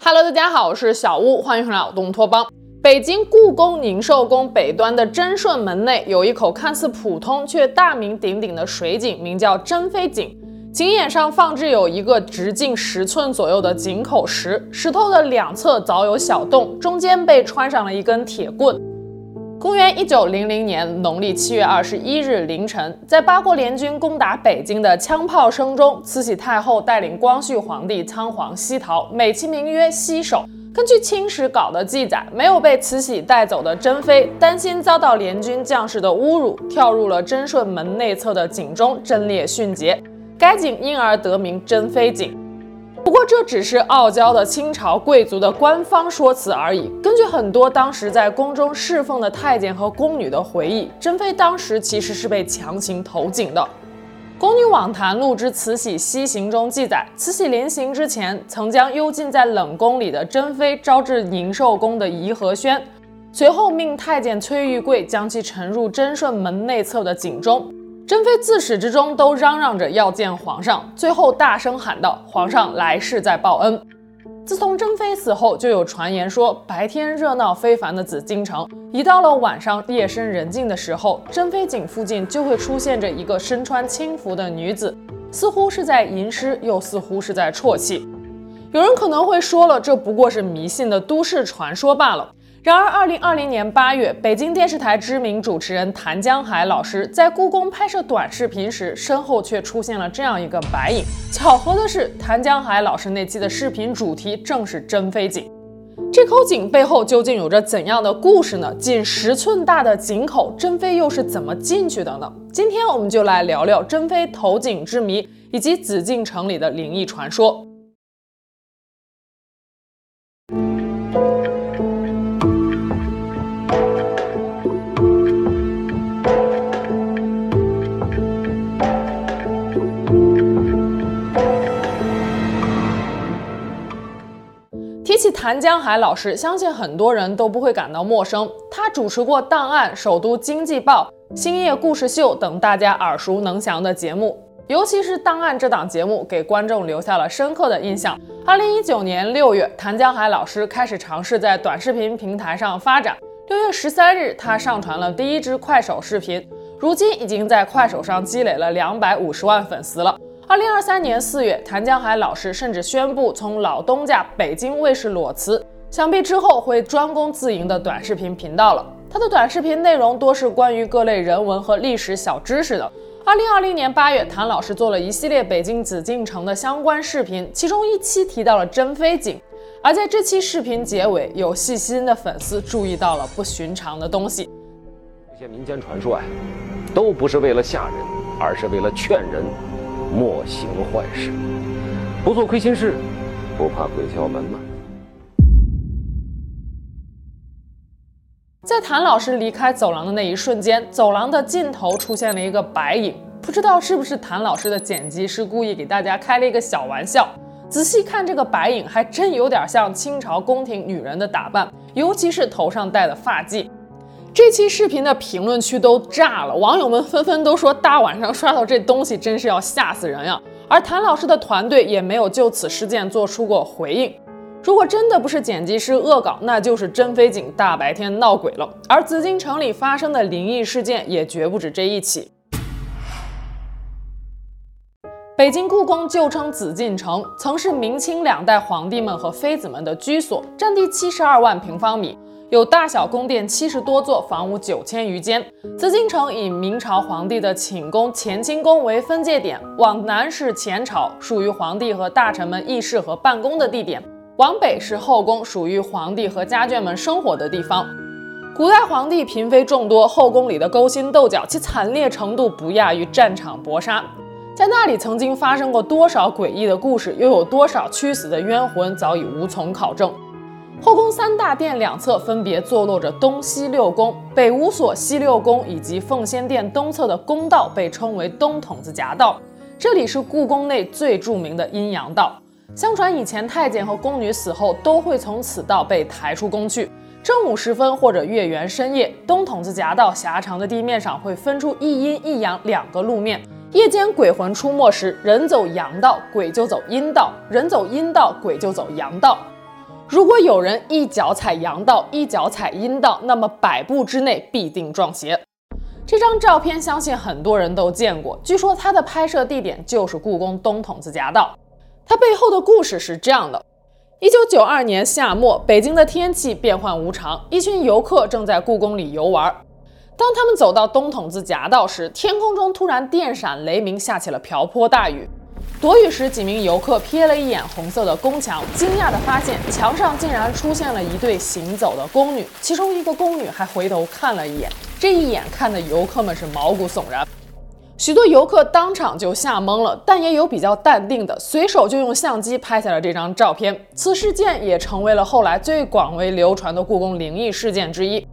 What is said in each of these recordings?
Hello，大家好，我是小屋，欢迎回来我东托邦。北京故宫宁寿宫北端的贞顺门内有一口看似普通却大名鼎鼎的水井，名叫珍妃井。井眼上放置有一个直径十寸左右的井口石，石头的两侧凿有小洞，中间被穿上了一根铁棍。公元一九零零年农历七月二十一日凌晨，在八国联军攻打北京的枪炮声中，慈禧太后带领光绪皇帝仓皇西逃，美其名曰西狩。根据清史稿的记载，没有被慈禧带走的珍妃，担心遭到联军将士的侮辱，跳入了贞顺门内侧的井中，贞烈殉节。该井因而得名珍妃井。不过这只是傲娇的清朝贵族的官方说辞而已。根据很多当时在宫中侍奉的太监和宫女的回忆，珍妃当时其实是被强行投井的。《宫女网谈录之慈禧西行》中记载，慈禧临行之前，曾将幽禁在冷宫里的珍妃招至宁寿宫的颐和轩，随后命太监崔玉贵将其沉入贞顺门内侧的井中。珍妃自始至终都嚷嚷着要见皇上，最后大声喊道：“皇上来世再报恩。”自从珍妃死后，就有传言说，白天热闹非凡的紫禁城，一到了晚上夜深人静的时候，珍妃井附近就会出现着一个身穿青服的女子，似乎是在吟诗，又似乎是在啜泣。有人可能会说了，这不过是迷信的都市传说罢了。然而，二零二零年八月，北京电视台知名主持人谭江海老师在故宫拍摄短视频时，身后却出现了这样一个白影。巧合的是，谭江海老师那期的视频主题正是珍妃井。这口井背后究竟有着怎样的故事呢？仅十寸大的井口，珍妃又是怎么进去的呢？今天我们就来聊聊珍妃投井之谜，以及紫禁城里的灵异传说。谭江海老师，相信很多人都不会感到陌生。他主持过《档案》《首都经济报》《星夜故事秀》等大家耳熟能详的节目，尤其是《档案》这档节目给观众留下了深刻的印象。二零一九年六月，谭江海老师开始尝试在短视频平台上发展。六月十三日，他上传了第一支快手视频，如今已经在快手上积累了两百五十万粉丝了。二零二三年四月，谭江海老师甚至宣布从老东家北京卫视裸辞，想必之后会专攻自营的短视频频道了。他的短视频内容多是关于各类人文和历史小知识的。二零二零年八月，谭老师做了一系列北京紫禁城的相关视频，其中一期提到了珍妃井，而在这期视频结尾，有细心的粉丝注意到了不寻常的东西。这些民间传说啊，都不是为了吓人，而是为了劝人。莫行坏事，不做亏心事，不怕鬼敲门吗？在谭老师离开走廊的那一瞬间，走廊的尽头出现了一个白影，不知道是不是谭老师的剪辑师故意给大家开了一个小玩笑。仔细看这个白影，还真有点像清朝宫廷女人的打扮，尤其是头上戴的发髻。这期视频的评论区都炸了，网友们纷纷都说大晚上刷到这东西真是要吓死人呀！而谭老师的团队也没有就此事件做出过回应。如果真的不是剪辑师恶搞，那就是真妃井大白天闹鬼了。而紫禁城里发生的灵异事件也绝不止这一起。北京故宫旧称紫禁城，曾是明清两代皇帝们和妃子们的居所，占地七十二万平方米。有大小宫殿七十多座，房屋九千余间。紫禁城以明朝皇帝的寝宫乾清宫为分界点，往南是前朝，属于皇帝和大臣们议事和办公的地点；往北是后宫，属于皇帝和家眷们生活的地方。古代皇帝嫔妃众多，后宫里的勾心斗角，其惨烈程度不亚于战场搏杀。在那里曾经发生过多少诡异的故事，又有多少屈死的冤魂，早已无从考证。后宫三大殿两侧分别坐落着东西六宫，北五所西六宫以及奉先殿东侧的宫道被称为东筒子夹道，这里是故宫内最著名的阴阳道。相传以前太监和宫女死后都会从此道被抬出宫去。正午时分或者月圆深夜，东筒子夹道狭长的地面上会分出一阴一阳两个路面。夜间鬼魂出没时，人走阳道，鬼就走阴道；人走阴道，鬼就走阳道。如果有人一脚踩阳道，一脚踩阴道，那么百步之内必定撞邪。这张照片相信很多人都见过，据说它的拍摄地点就是故宫东筒子夹道。它背后的故事是这样的：一九九二年夏末，北京的天气变幻无常，一群游客正在故宫里游玩。当他们走到东筒子夹道时，天空中突然电闪雷鸣，下起了瓢泼大雨。躲雨时，几名游客瞥了一眼红色的宫墙，惊讶地发现墙上竟然出现了一对行走的宫女，其中一个宫女还回头看了一眼，这一眼看的游客们是毛骨悚然。许多游客当场就吓懵了，但也有比较淡定的，随手就用相机拍下了这张照片。此事件也成为了后来最广为流传的故宫灵异事件之一。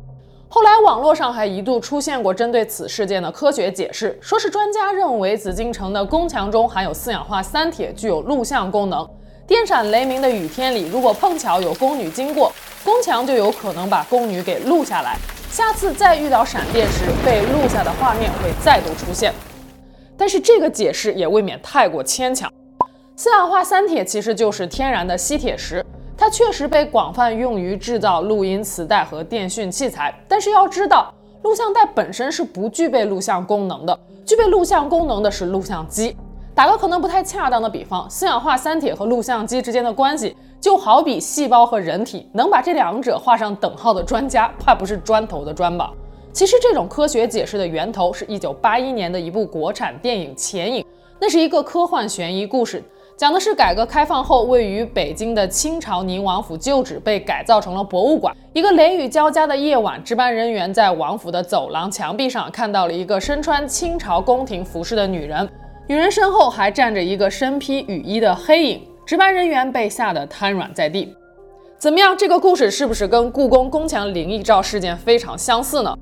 后来，网络上还一度出现过针对此事件的科学解释，说是专家认为紫禁城的宫墙中含有四氧化三铁，具有录像功能。电闪雷鸣的雨天里，如果碰巧有宫女经过，宫墙就有可能把宫女给录下来。下次再遇到闪电时，被录下的画面会再度出现。但是这个解释也未免太过牵强。四氧化三铁其实就是天然的吸铁石。它确实被广泛用于制造录音磁带和电讯器材，但是要知道，录像带本身是不具备录像功能的，具备录像功能的是录像机。打个可能不太恰当的比方，四氧化三铁和录像机之间的关系，就好比细胞和人体，能把这两者画上等号的专家，怕不是砖头的砖吧？其实这种科学解释的源头是一九八一年的一部国产电影《潜影》，那是一个科幻悬疑故事。讲的是改革开放后，位于北京的清朝宁王府旧址被改造成了博物馆。一个雷雨交加的夜晚，值班人员在王府的走廊墙壁上看到了一个身穿清朝宫廷服饰的女人，女人身后还站着一个身披雨衣的黑影。值班人员被吓得瘫软在地。怎么样？这个故事是不是跟故宫宫墙灵异照事件非常相似呢？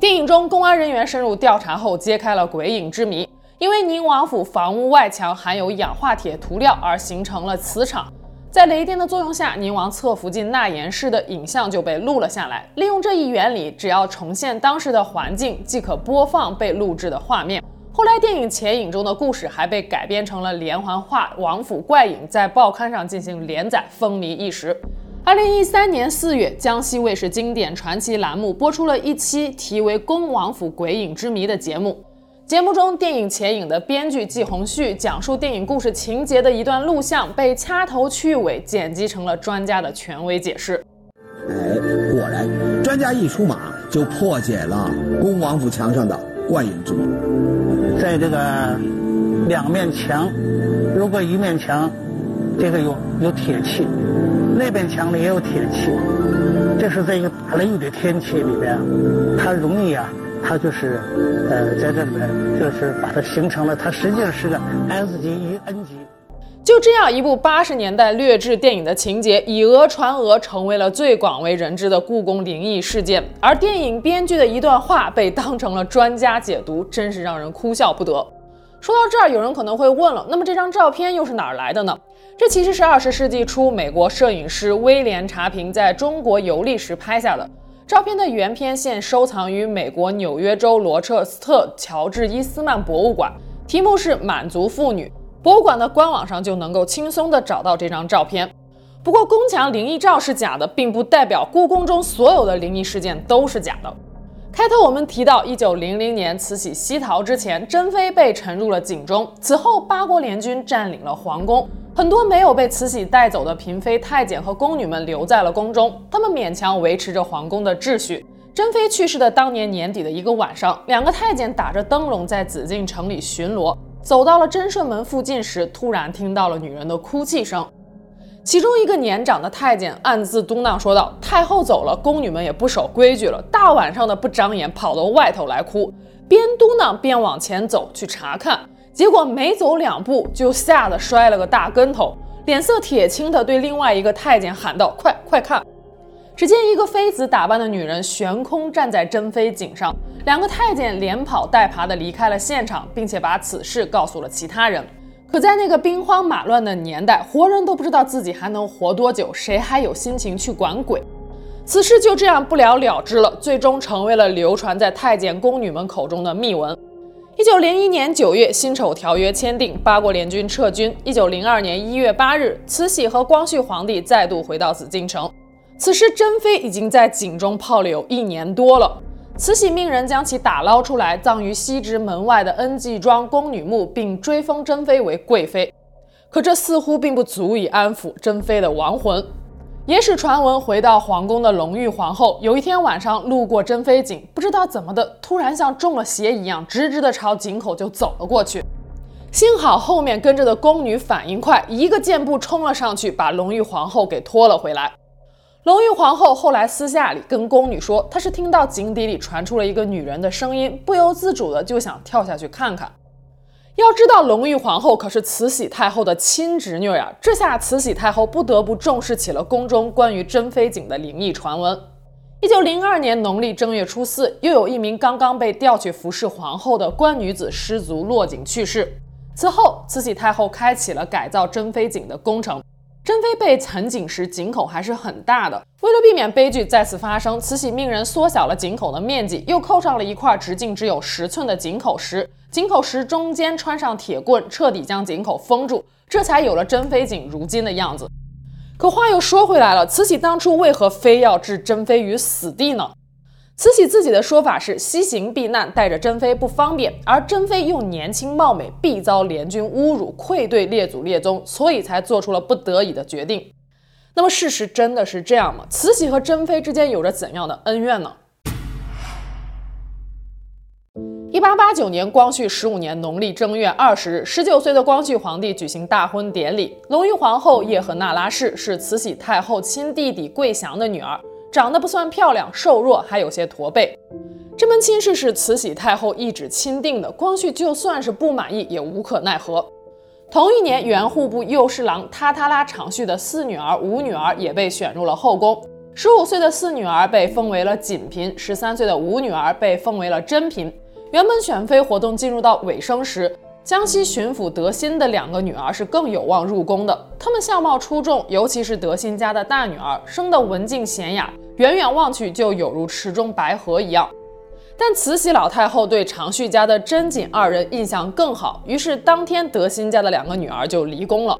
电影中，公安人员深入调查后，揭开了鬼影之谜。因为宁王府房屋外墙含有氧化铁涂料而形成了磁场，在雷电的作用下，宁王侧福晋纳言式的影像就被录了下来。利用这一原理，只要重现当时的环境，即可播放被录制的画面。后来，电影《潜影》中的故事还被改编成了连环画《王府怪影》，在报刊上进行连载，风靡一时。二零一三年四月，江西卫视经典传奇栏目播出了一期题为《恭王府鬼影之谜》的节目。节目中，电影《潜影》的编剧季红旭讲述电影故事情节的一段录像被掐头去尾剪辑成了专家的权威解释。哎，果然，专家一出马就破解了恭王府墙上的怪影之谜。在这个两面墙，如果一面墙这个有有铁器，那边墙里也有铁器，这是在一个打雷雨的天气里边，它容易啊。它就是，呃，在这里面就是把它形成了，它实际上是个 S 级与 N 级。就这样一部八十年代劣质电影的情节，以讹传讹，成为了最广为人知的故宫灵异事件。而电影编剧的一段话被当成了专家解读，真是让人哭笑不得。说到这儿，有人可能会问了，那么这张照片又是哪儿来的呢？这其实是二十世纪初美国摄影师威廉查平在中国游历时拍下的。照片的原片现收藏于美国纽约州罗彻斯特乔治伊斯曼博物馆，题目是《满族妇女》。博物馆的官网上就能够轻松地找到这张照片。不过，宫墙灵异照是假的，并不代表故宫中所有的灵异事件都是假的。开头我们提到，一九零零年慈禧西逃之前，珍妃被沉入了井中，此后八国联军占领了皇宫。很多没有被慈禧带走的嫔妃、太监和宫女们留在了宫中，他们勉强维持着皇宫的秩序。珍妃去世的当年年底的一个晚上，两个太监打着灯笼在紫禁城里巡逻，走到了珍顺门附近时，突然听到了女人的哭泣声。其中一个年长的太监暗自嘟囔说道：“太后走了，宫女们也不守规矩了，大晚上的不长眼，跑到外头来哭。”边嘟囔边往前走去查看。结果没走两步，就吓得摔了个大跟头，脸色铁青地对另外一个太监喊道：“快快看！”只见一个妃子打扮的女人悬空站在珍妃井上，两个太监连跑带爬地离开了现场，并且把此事告诉了其他人。可在那个兵荒马乱的年代，活人都不知道自己还能活多久，谁还有心情去管鬼？此事就这样不了了之了，最终成为了流传在太监宫女们口中的秘闻。一九零一年九月，辛丑条约签订，八国联军撤军。一九零二年一月八日，慈禧和光绪皇帝再度回到紫禁城。此时，珍妃已经在井中泡了有一年多了。慈禧命人将其打捞出来，葬于西直门外的恩济庄宫女墓，并追封珍妃为贵妃。可这似乎并不足以安抚珍妃的亡魂。野史传闻，回到皇宫的隆裕皇后有一天晚上路过珍妃井，不知道怎么的，突然像中了邪一样，直直的朝井口就走了过去。幸好后面跟着的宫女反应快，一个箭步冲了上去，把隆裕皇后给拖了回来。隆裕皇后后来私下里跟宫女说，她是听到井底里传出了一个女人的声音，不由自主的就想跳下去看看。要知道，隆裕皇后可是慈禧太后的亲侄女呀，这下慈禧太后不得不重视起了宫中关于珍妃井的灵异传闻。一九零二年农历正月初四，又有一名刚刚被调去服侍皇后的官女子失足落井去世。此后，慈禧太后开启了改造珍妃井的工程。珍妃被沉井时，井口还是很大的。为了避免悲剧再次发生，慈禧命人缩小了井口的面积，又扣上了一块直径只有十寸的井口石。井口石中间穿上铁棍，彻底将井口封住，这才有了珍妃井如今的样子。可话又说回来了，慈禧当初为何非要置珍妃于死地呢？慈禧自己的说法是：西行避难，带着珍妃不方便，而珍妃又年轻貌美，必遭联军侮辱，愧对列祖列宗，所以才做出了不得已的决定。那么事实真的是这样吗？慈禧和珍妃之间有着怎样的恩怨呢？一八八九年，光绪十五年农历正月二十日，十九岁的光绪皇帝举行大婚典礼。隆裕皇后叶赫那拉氏是慈禧太后亲弟弟桂祥的女儿。长得不算漂亮，瘦弱，还有些驼背。这门亲事是慈禧太后一纸钦定的，光绪就算是不满意，也无可奈何。同一年，原户部右侍郎塔塔拉长绪的四女儿、五女儿也被选入了后宫。十五岁的四女儿被封为了锦嫔，十三岁的五女儿被封为了珍嫔。原本选妃活动进入到尾声时，江西巡抚德馨的两个女儿是更有望入宫的。她们相貌出众，尤其是德馨家的大女儿，生得文静娴雅，远远望去就有如池中白荷一样。但慈禧老太后对常绪家的珍瑾二人印象更好，于是当天德馨家的两个女儿就离宫了。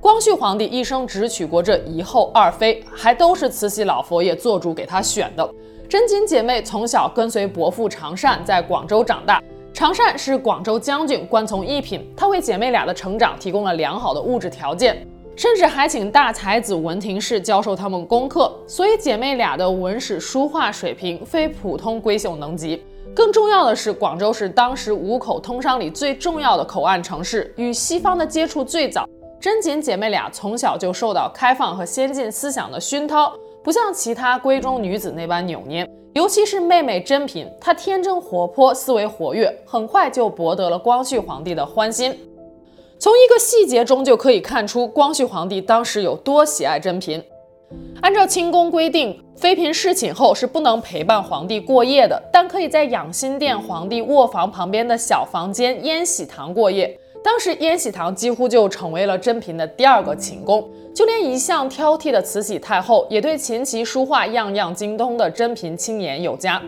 光绪皇帝一生只娶过这一后二妃，还都是慈禧老佛爷做主给她选的。珍瑾姐妹从小跟随伯父常善在广州长大。常善是广州将军，官从一品，他为姐妹俩的成长提供了良好的物质条件，甚至还请大才子文廷式教授他们功课，所以姐妹俩的文史书画水平非普通闺秀能及。更重要的是，广州是当时五口通商里最重要的口岸城市，与西方的接触最早。珍瑾姐妹俩从小就受到开放和先进思想的熏陶，不像其他闺中女子那般扭捏。尤其是妹妹珍嫔，她天真活泼，思维活跃，很快就博得了光绪皇帝的欢心。从一个细节中就可以看出，光绪皇帝当时有多喜爱珍嫔。按照清宫规定，妃嫔侍寝后是不能陪伴皇帝过夜的，但可以在养心殿皇帝卧房旁边的小房间烟喜堂过夜。当时延禧堂几乎就成为了珍嫔的第二个寝宫。就连一向挑剔的慈禧太后，也对琴棋书画样样精通的珍嫔青眼有加。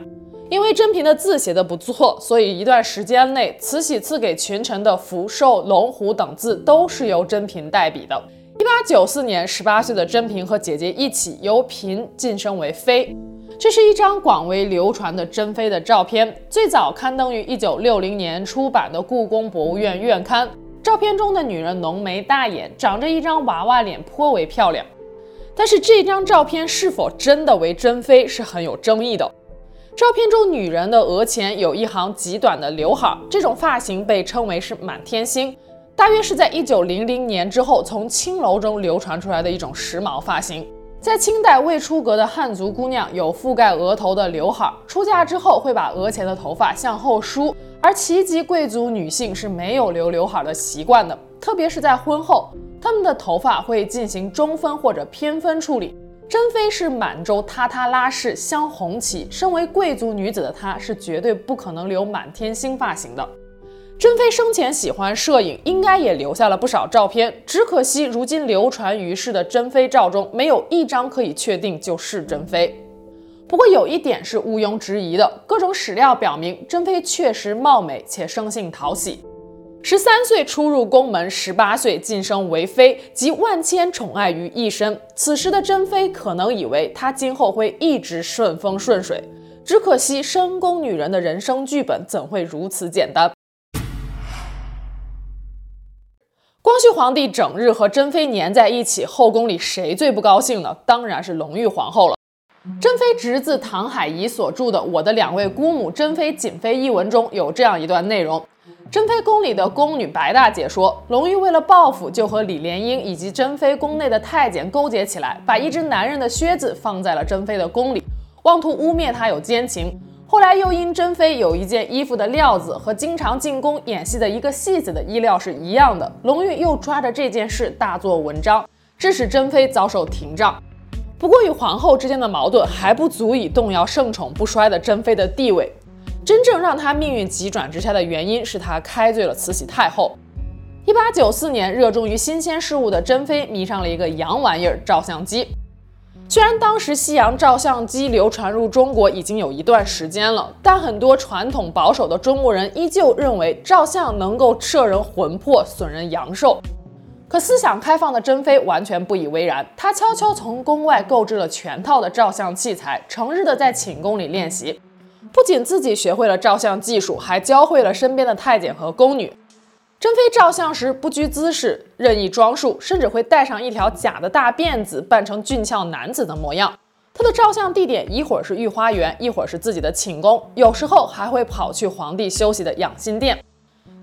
因为珍嫔的字写得不错，所以一段时间内，慈禧赐给群臣的福寿、龙虎等字都是由珍嫔代笔的。一八九四年，十八岁的珍嫔和姐姐一起由嫔晋升为妃。这是一张广为流传的珍妃的照片，最早刊登于一九六零年出版的故宫博物院院刊。照片中的女人浓眉大眼，长着一张娃娃脸，颇为漂亮。但是这张照片是否真的为珍妃是很有争议的。照片中女人的额前有一行极短的刘海，这种发型被称为是满天星，大约是在一九零零年之后从青楼中流传出来的一种时髦发型。在清代未出阁的汉族姑娘有覆盖额头的刘海，出嫁之后会把额前的头发向后梳。而旗籍贵族女性是没有留刘海的习惯的，特别是在婚后，她们的头发会进行中分或者偏分处理。珍妃是满洲塔塔拉氏镶红旗，身为贵族女子的她是绝对不可能留满天星发型的。珍妃生前喜欢摄影，应该也留下了不少照片，只可惜如今流传于世的珍妃照中，没有一张可以确定就是珍妃。不过有一点是毋庸置疑的，各种史料表明，珍妃确实貌美且生性讨喜。十三岁初入宫门，十八岁晋升为妃，集万千宠爱于一身。此时的珍妃可能以为她今后会一直顺风顺水，只可惜深宫女人的人生剧本怎会如此简单？光绪皇帝整日和珍妃黏在一起，后宫里谁最不高兴呢？当然是隆裕皇后了。珍妃侄子唐海仪所著的《我的两位姑母珍妃、瑾妃》一文中有这样一段内容：珍妃宫里的宫女白大姐说，隆裕为了报复，就和李莲英以及珍妃宫内的太监勾结起来，把一只男人的靴子放在了珍妃的宫里，妄图污蔑她有奸情。后来又因珍妃有一件衣服的料子和经常进宫演戏的一个戏子的衣料是一样的，隆裕又抓着这件事大做文章，致使珍妃遭受廷杖。不过与皇后之间的矛盾还不足以动摇圣宠不衰的珍妃的地位。真正让她命运急转直下的原因是她开罪了慈禧太后。一八九四年，热衷于新鲜事物的珍妃迷上了一个洋玩意儿——照相机。虽然当时西洋照相机流传入中国已经有一段时间了，但很多传统保守的中国人依旧认为照相能够摄人魂魄、损人阳寿。可思想开放的珍妃完全不以为然，她悄悄从宫外购置了全套的照相器材，成日的在寝宫里练习。不仅自己学会了照相技术，还教会了身边的太监和宫女。珍妃照相时不拘姿势，任意装束，甚至会戴上一条假的大辫子，扮成俊俏男子的模样。她的照相地点一会儿是御花园，一会儿是自己的寝宫，有时候还会跑去皇帝休息的养心殿。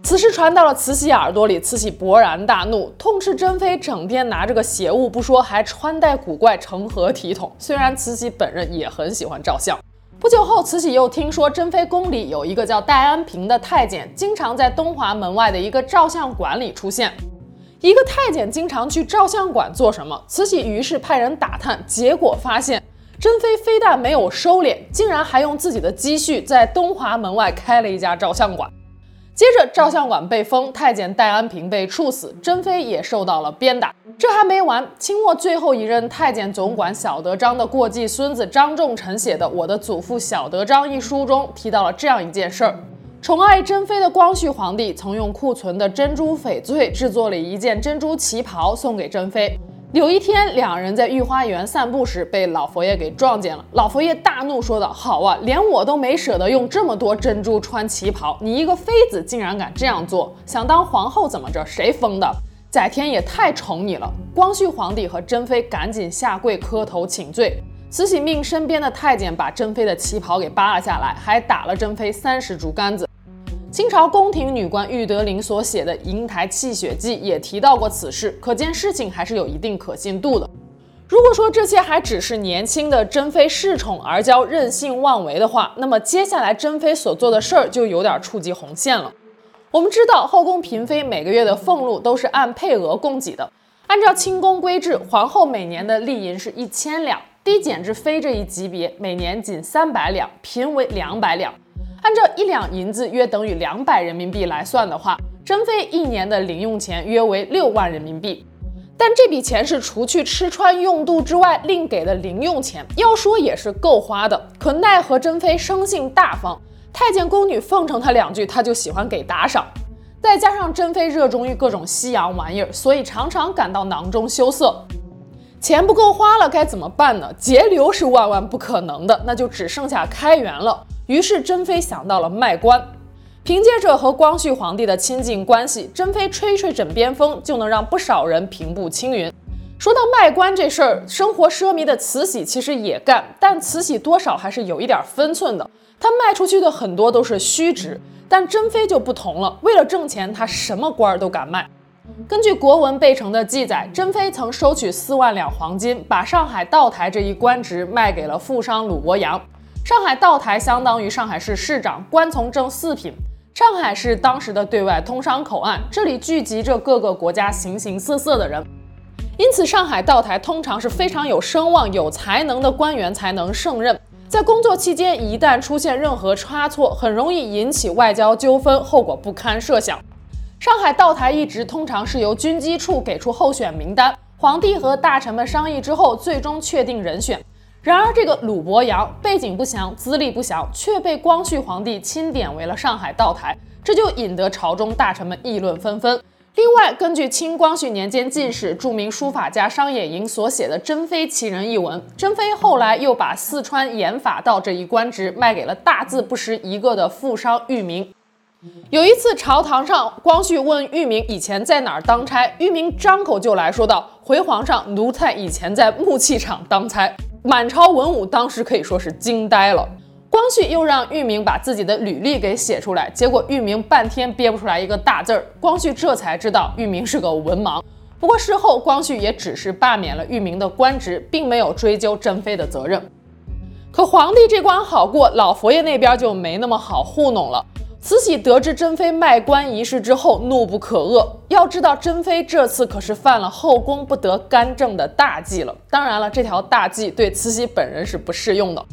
此事传到了慈禧耳朵里，慈禧勃然大怒，痛斥珍妃整天拿着个邪物不说，还穿戴古怪，成何体统？虽然慈禧本人也很喜欢照相。不久后，慈禧又听说珍妃宫里有一个叫戴安平的太监，经常在东华门外的一个照相馆里出现。一个太监经常去照相馆做什么？慈禧于是派人打探，结果发现珍妃非但没有收敛，竟然还用自己的积蓄在东华门外开了一家照相馆。接着，照相馆被封，太监戴安平被处死，珍妃也受到了鞭打。这还没完，清末最后一任太监总管小德张的过继孙子张仲臣写的《我的祖父小德张》一书中提到了这样一件事儿：宠爱珍妃的光绪皇帝曾用库存的珍珠翡翠制作了一件珍珠旗袍送给珍妃。有一天，两人在御花园散步时，被老佛爷给撞见了。老佛爷大怒，说道：“好啊，连我都没舍得用这么多珍珠穿旗袍，你一个妃子竟然敢这样做！想当皇后怎么着？谁封的？载天也太宠你了！”光绪皇帝和珍妃赶紧下跪磕头请罪。慈禧命身边的太监把珍妃的旗袍给扒了下来，还打了珍妃三十竹竿子。清朝宫廷女官玉德林所写的《瀛台泣血记》也提到过此事，可见事情还是有一定可信度的。如果说这些还只是年轻的珍妃恃宠而骄、任性妄为的话，那么接下来珍妃所做的事儿就有点触及红线了。我们知道，后宫嫔妃每个月的俸禄都是按配额供给的，按照清宫规制，皇后每年的例银是一千两，低减至妃这一级别，每年仅三百两，嫔为两百两。按照一两银子约等于两百人民币来算的话，珍妃一年的零用钱约为六万人民币。但这笔钱是除去吃穿用度之外另给的零用钱，要说也是够花的。可奈何珍妃生性大方，太监宫女奉承她两句，她就喜欢给打赏。再加上珍妃热衷于各种西洋玩意儿，所以常常感到囊中羞涩。钱不够花了该怎么办呢？节流是万万不可能的，那就只剩下开源了。于是珍妃想到了卖官，凭借着和光绪皇帝的亲近关系，珍妃吹吹枕边风就能让不少人平步青云。说到卖官这事儿，生活奢靡的慈禧其实也干，但慈禧多少还是有一点分寸的。她卖出去的很多都是虚职，但珍妃就不同了，为了挣钱，她什么官儿都敢卖。根据国文备成的记载，珍妃曾收取四万两黄金，把上海道台这一官职卖给了富商鲁国阳。上海道台相当于上海市市长，官从政四品。上海是当时的对外通商口岸，这里聚集着各个国家形形色色的人，因此上海道台通常是非常有声望、有才能的官员才能胜任。在工作期间，一旦出现任何差错，很容易引起外交纠纷，后果不堪设想。上海道台一职通常是由军机处给出候选名单，皇帝和大臣们商议之后，最终确定人选。然而，这个鲁伯阳背景不详，资历不详，却被光绪皇帝钦点为了上海道台，这就引得朝中大臣们议论纷纷。另外，根据清光绪年间进士、著名书法家商野莹所写的《珍妃奇人》一文，珍妃后来又把四川盐法道这一官职卖给了大字不识一个的富商裕民。有一次朝堂上，光绪问裕民以前在哪儿当差，裕民张口就来说道：“回皇上，奴才以前在木器厂当差。”满朝文武当时可以说是惊呆了。光绪又让裕民把自己的履历给写出来，结果裕民半天憋不出来一个大字儿。光绪这才知道裕民是个文盲。不过事后，光绪也只是罢免了裕民的官职，并没有追究珍妃的责任。可皇帝这关好过，老佛爷那边就没那么好糊弄了。慈禧得知珍妃卖官一事之后，怒不可遏。要知道，珍妃这次可是犯了后宫不得干政的大忌了。当然了，这条大忌对慈禧本人是不适用的。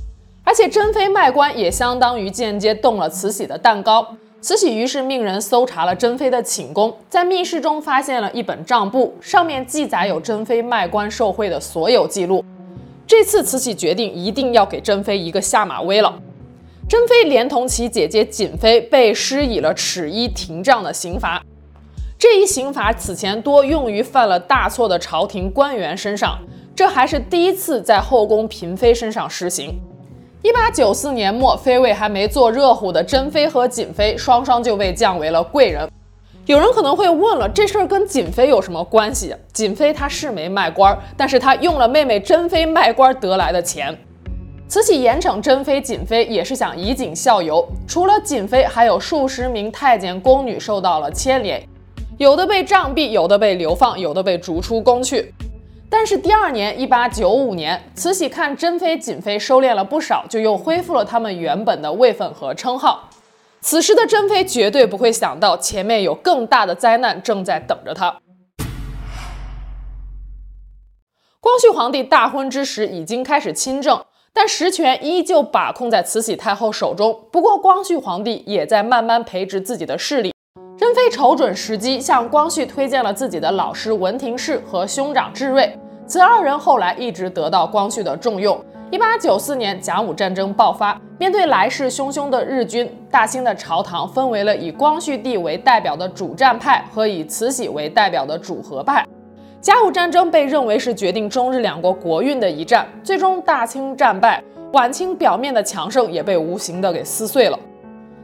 而且，珍妃卖官也相当于间接动了慈禧的蛋糕。慈禧于是命人搜查了珍妃的寝宫，在密室中发现了一本账簿，上面记载有珍妃卖官受贿的所有记录。这次，慈禧决定一定要给珍妃一个下马威了。珍妃连同其姐姐瑾妃被施以了尺衣廷杖的刑罚。这一刑罚此前多用于犯了大错的朝廷官员身上，这还是第一次在后宫嫔妃身上施行。一八九四年末，妃位还没坐热乎的珍妃和瑾妃双双就被降为了贵人。有人可能会问了，这事儿跟瑾妃有什么关系？瑾妃她是没卖官，但是她用了妹妹珍妃卖官得来的钱。慈禧严惩珍妃、瑾妃也是想以儆效尤。除了瑾妃，还有数十名太监宫女受到了牵连。有的被杖毙，有的被流放，有的被逐出宫去。但是第二年，一八九五年，慈禧看珍妃、瑾妃收敛了不少，就又恢复了他们原本的位分和称号。此时的珍妃绝对不会想到前面有更大的灾难正在等着她。光绪皇帝大婚之时已经开始亲政，但实权依旧把控在慈禧太后手中。不过，光绪皇帝也在慢慢培植自己的势力。珍妃瞅准时机，向光绪推荐了自己的老师文廷式和兄长智瑞，此二人后来一直得到光绪的重用。一八九四年，甲午战争爆发，面对来势汹汹的日军，大清的朝堂分为了以光绪帝为代表的主战派和以慈禧为代表的主和派。甲午战争被认为是决定中日两国国运的一战，最终大清战败，晚清表面的强盛也被无形的给撕碎了。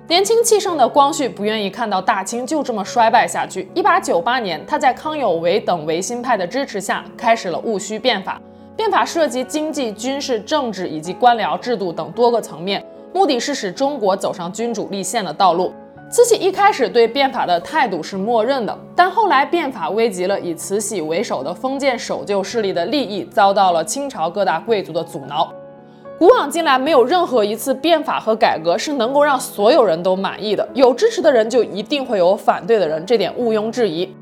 年轻气盛的光绪不愿意看到大清就这么衰败下去。一八九八年，他在康有为等维新派的支持下，开始了戊戌变法。变法涉及经济、军事、政治以及官僚制度等多个层面，目的是使中国走上君主立宪的道路。慈禧一开始对变法的态度是默认的，但后来变法危及了以慈禧为首的封建守旧势力的利益，遭到了清朝各大贵族的阻挠。古往今来，没有任何一次变法和改革是能够让所有人都满意的。有支持的人，就一定会有反对的人，这点毋庸置疑。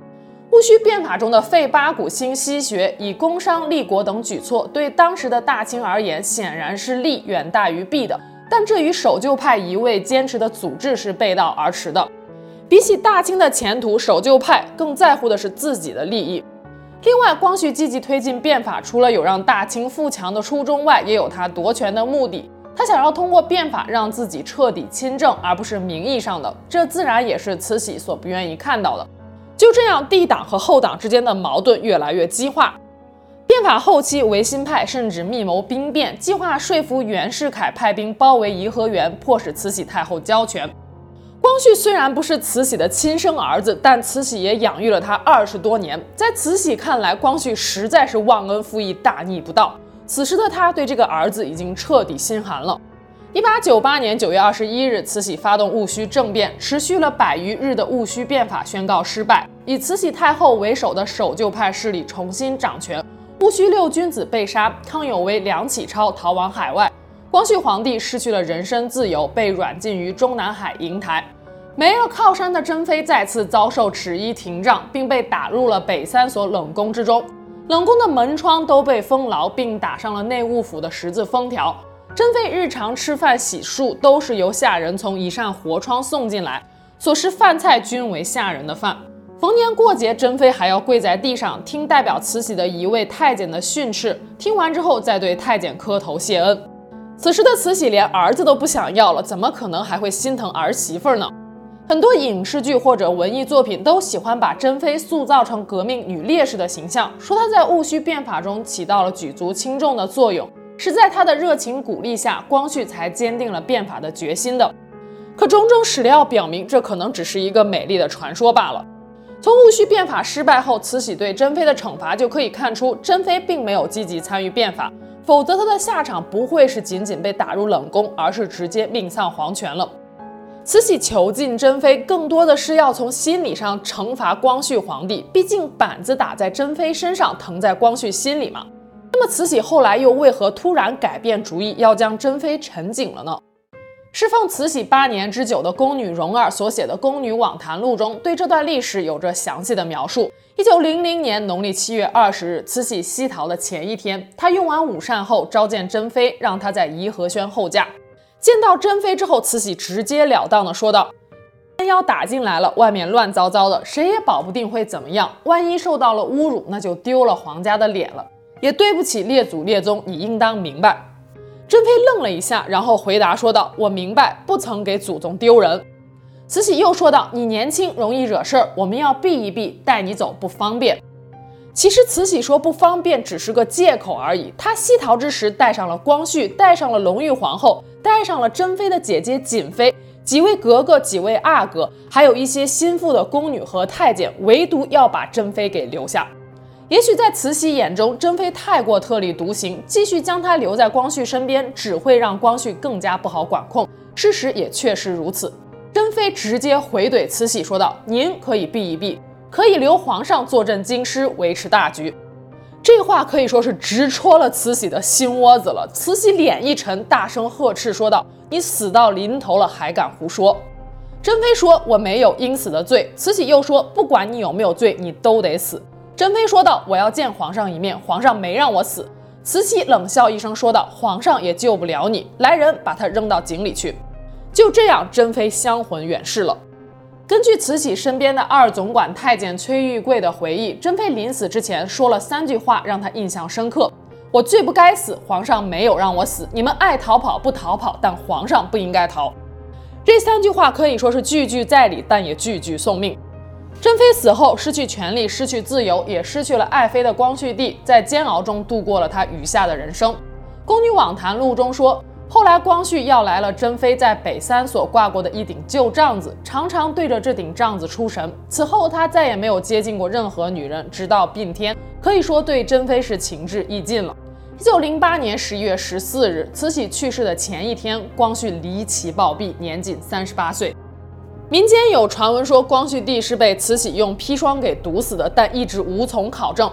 戊戌变法中的废八股、兴西学、以工商立国等举措，对当时的大清而言，显然是利远大于弊的。但这与守旧派一味坚持的祖制是背道而驰的。比起大清的前途，守旧派更在乎的是自己的利益。另外，光绪积极推进变法，除了有让大清富强的初衷外，也有他夺权的目的。他想要通过变法让自己彻底亲政，而不是名义上的。这自然也是慈禧所不愿意看到的。就这样，帝党和后党之间的矛盾越来越激化。变法后期，维新派甚至密谋兵变，计划说服袁世凯派兵包围颐和园，迫使慈禧太后交权。光绪虽然不是慈禧的亲生儿子，但慈禧也养育了他二十多年。在慈禧看来，光绪实在是忘恩负义、大逆不道。此时的他对这个儿子已经彻底心寒了。一八九八年九月二十一日，慈禧发动戊戌政变，持续了百余日的戊戌变法宣告失败，以慈禧太后为首的守旧派势力重新掌权。戊戌六君子被杀，康有为、梁启超逃往海外。光绪皇帝失去了人身自由，被软禁于中南海瀛台。没了靠山的珍妃再次遭受尺衣廷杖，并被打入了北三所冷宫之中。冷宫的门窗都被封牢，并打上了内务府的十字封条。珍妃日常吃饭、洗漱都是由下人从一扇活窗送进来，所食饭菜均为下人的饭。逢年过节，珍妃还要跪在地上听代表慈禧的一位太监的训斥，听完之后再对太监磕头谢恩。此时的慈禧连儿子都不想要了，怎么可能还会心疼儿媳妇呢？很多影视剧或者文艺作品都喜欢把珍妃塑造成革命女烈士的形象，说她在戊戌变法中起到了举足轻重的作用，是在她的热情鼓励下，光绪才坚定了变法的决心的。可种种史料表明，这可能只是一个美丽的传说罢了。从戊戌变法失败后，慈禧对珍妃的惩罚就可以看出，珍妃并没有积极参与变法，否则她的下场不会是仅仅被打入冷宫，而是直接命丧黄泉了。慈禧囚禁珍妃，更多的是要从心理上惩罚光绪皇帝，毕竟板子打在珍妃身上，疼在光绪心里嘛。那么慈禧后来又为何突然改变主意，要将珍妃沉井了呢？侍奉慈禧八年之久的宫女荣儿所写的《宫女网谈录》中，对这段历史有着详细的描述。一九零零年农历七月二十日，慈禧西逃的前一天，她用完午膳后召见珍妃，让她在颐和轩候驾。见到珍妃之后，慈禧直截了当地说道：“真要打进来了，外面乱糟糟的，谁也保不定会怎么样。万一受到了侮辱，那就丢了皇家的脸了。也对不起列祖列宗，你应当明白。”珍妃愣了一下，然后回答说道：“我明白，不曾给祖宗丢人。”慈禧又说道：“你年轻，容易惹事儿，我们要避一避，带你走不方便。”其实慈禧说不方便只是个借口而已。她西逃之时带上了光绪，带上了隆裕皇后，带上了珍妃的姐姐瑾妃，几位格格，几位阿哥，还有一些心腹的宫女和太监，唯独要把珍妃给留下。也许在慈禧眼中，珍妃太过特立独行，继续将她留在光绪身边，只会让光绪更加不好管控。事实也确实如此。珍妃直接回怼慈禧说道：“您可以避一避，可以留皇上坐镇京师，维持大局。”这话可以说是直戳了慈禧的心窝子了。慈禧脸一沉，大声呵斥说道：“你死到临头了，还敢胡说！”珍妃说：“我没有应死的罪。”慈禧又说：“不管你有没有罪，你都得死。”珍妃说道：“我要见皇上一面，皇上没让我死。”慈禧冷笑一声说道：“皇上也救不了你，来人，把他扔到井里去。”就这样，珍妃香魂远逝了。根据慈禧身边的二总管太监崔玉贵的回忆，珍妃临死之前说了三句话，让他印象深刻：“我罪不该死，皇上没有让我死，你们爱逃跑不逃跑，但皇上不应该逃。”这三句话可以说是句句在理，但也句句送命。珍妃死后，失去权力，失去自由，也失去了爱妃的光绪帝，在煎熬中度过了他余下的人生。《宫女网谈录》中说，后来光绪要来了珍妃在北三所挂过的一顶旧帐子，常常对着这顶帐子出神。此后，他再也没有接近过任何女人，直到病天，可以说对珍妃是情至意尽了。一九零八年十一月十四日，慈禧去世的前一天，光绪离奇暴毙，年仅三十八岁。民间有传闻说，光绪帝是被慈禧用砒霜给毒死的，但一直无从考证。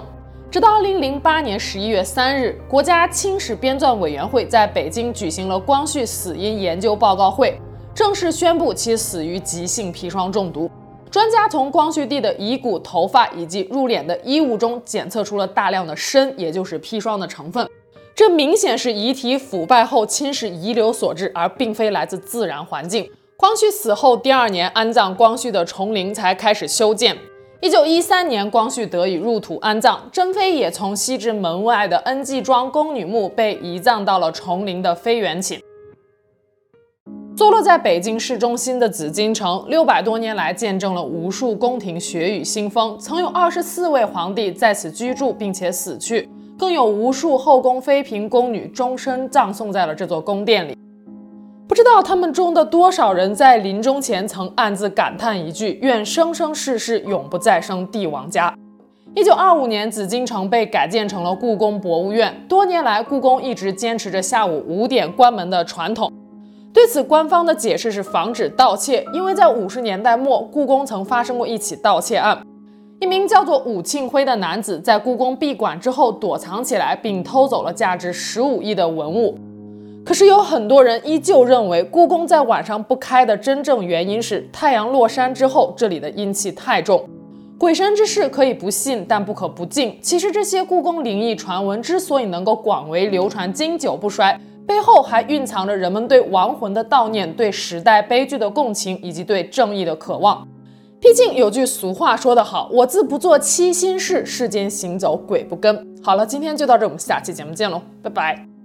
直到二零零八年十一月三日，国家清史编纂委员会在北京举行了光绪死因研究报告会，正式宣布其死于急性砒霜中毒。专家从光绪帝的遗骨、头发以及入殓的衣物中检测出了大量的砷，也就是砒霜的成分。这明显是遗体腐败后侵蚀遗留所致，而并非来自自然环境。光绪死后第二年，安葬光绪的崇陵才开始修建。一九一三年，光绪得以入土安葬，珍妃也从西直门外的恩济庄宫女墓被移葬到了崇陵的妃园寝。坐落在北京市中心的紫禁城，六百多年来见证了无数宫廷血雨腥风，曾有二十四位皇帝在此居住并且死去，更有无数后宫妃嫔宫女终身葬送在了这座宫殿里。知道他们中的多少人在临终前曾暗自感叹一句：“愿生生世世永不再生帝王家。”一九二五年，紫禁城被改建成了故宫博物院。多年来，故宫一直坚持着下午五点关门的传统。对此，官方的解释是防止盗窃，因为在五十年代末，故宫曾发生过一起盗窃案，一名叫做武庆辉的男子在故宫闭馆之后躲藏起来，并偷走了价值十五亿的文物。可是有很多人依旧认为，故宫在晚上不开的真正原因是太阳落山之后，这里的阴气太重。鬼神之事可以不信，但不可不敬。其实这些故宫灵异传闻之所以能够广为流传、经久不衰，背后还蕴藏着人们对亡魂的悼念、对时代悲剧的共情，以及对正义的渴望。毕竟有句俗话说得好，我自不做七心事，世间行走鬼不跟。好了，今天就到这，我们下期节目见喽，拜拜。